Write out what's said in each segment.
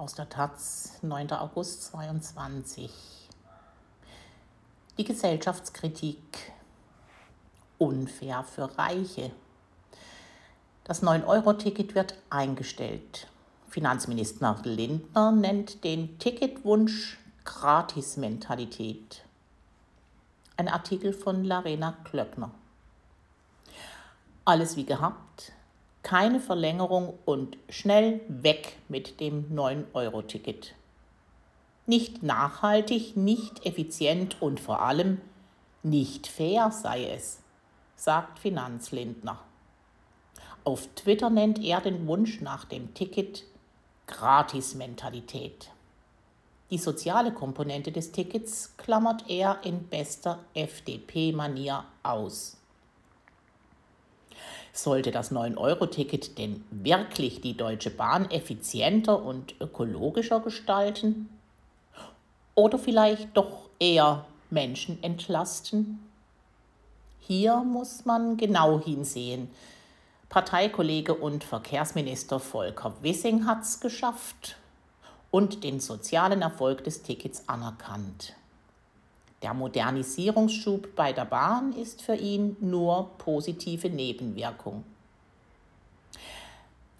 aus der Taz, 9. August 22. Die Gesellschaftskritik. Unfair für Reiche. Das 9-Euro-Ticket wird eingestellt. Finanzminister Lindner nennt den Ticketwunsch Gratis-Mentalität. Ein Artikel von Larena Klöckner. Alles wie gehabt, keine Verlängerung und schnell weg mit dem 9-Euro-Ticket. Nicht nachhaltig, nicht effizient und vor allem nicht fair sei es, sagt Finanzlindner. Auf Twitter nennt er den Wunsch nach dem Ticket Gratis-Mentalität. Die soziale Komponente des Tickets klammert er in bester FDP-Manier aus. Sollte das 9-Euro-Ticket denn wirklich die Deutsche Bahn effizienter und ökologischer gestalten? Oder vielleicht doch eher Menschen entlasten? Hier muss man genau hinsehen. Parteikollege und Verkehrsminister Volker Wissing hat es geschafft und den sozialen Erfolg des Tickets anerkannt. Der Modernisierungsschub bei der Bahn ist für ihn nur positive Nebenwirkung.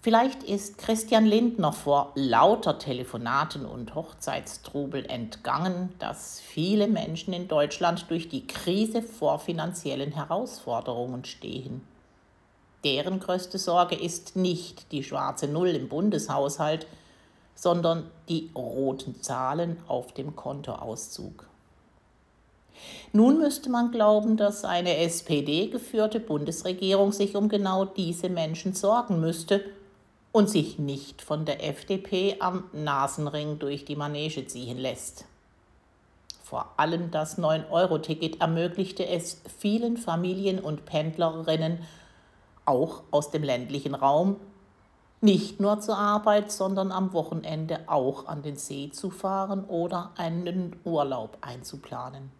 Vielleicht ist Christian Lindner vor lauter Telefonaten und Hochzeitstrubel entgangen, dass viele Menschen in Deutschland durch die Krise vor finanziellen Herausforderungen stehen. Deren größte Sorge ist nicht die schwarze Null im Bundeshaushalt, sondern die roten Zahlen auf dem Kontoauszug. Nun müsste man glauben, dass eine SPD-geführte Bundesregierung sich um genau diese Menschen sorgen müsste und sich nicht von der FDP am Nasenring durch die Manege ziehen lässt. Vor allem das 9-Euro-Ticket ermöglichte es vielen Familien und Pendlerinnen, auch aus dem ländlichen Raum, nicht nur zur Arbeit, sondern am Wochenende auch an den See zu fahren oder einen Urlaub einzuplanen.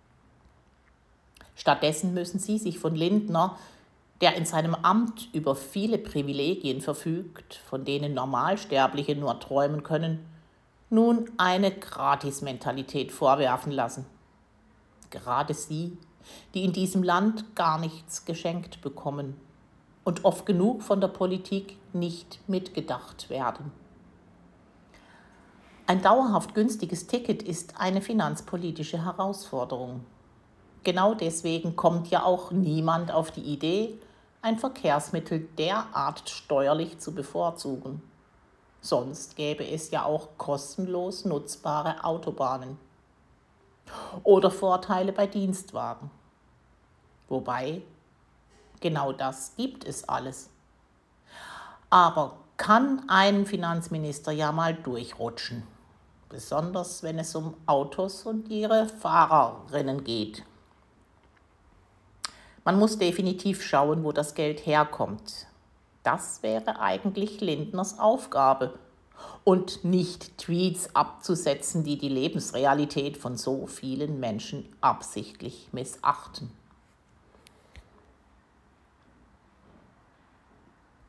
Stattdessen müssen sie sich von Lindner, der in seinem Amt über viele Privilegien verfügt, von denen Normalsterbliche nur träumen können, nun eine Gratismentalität vorwerfen lassen. Gerade sie, die in diesem Land gar nichts geschenkt bekommen und oft genug von der Politik nicht mitgedacht werden. Ein dauerhaft günstiges Ticket ist eine finanzpolitische Herausforderung. Genau deswegen kommt ja auch niemand auf die Idee, ein Verkehrsmittel derart steuerlich zu bevorzugen. Sonst gäbe es ja auch kostenlos nutzbare Autobahnen oder Vorteile bei Dienstwagen. Wobei, genau das gibt es alles. Aber kann ein Finanzminister ja mal durchrutschen, besonders wenn es um Autos und ihre Fahrerinnen geht. Man muss definitiv schauen, wo das Geld herkommt. Das wäre eigentlich Lindners Aufgabe und nicht Tweets abzusetzen, die die Lebensrealität von so vielen Menschen absichtlich missachten.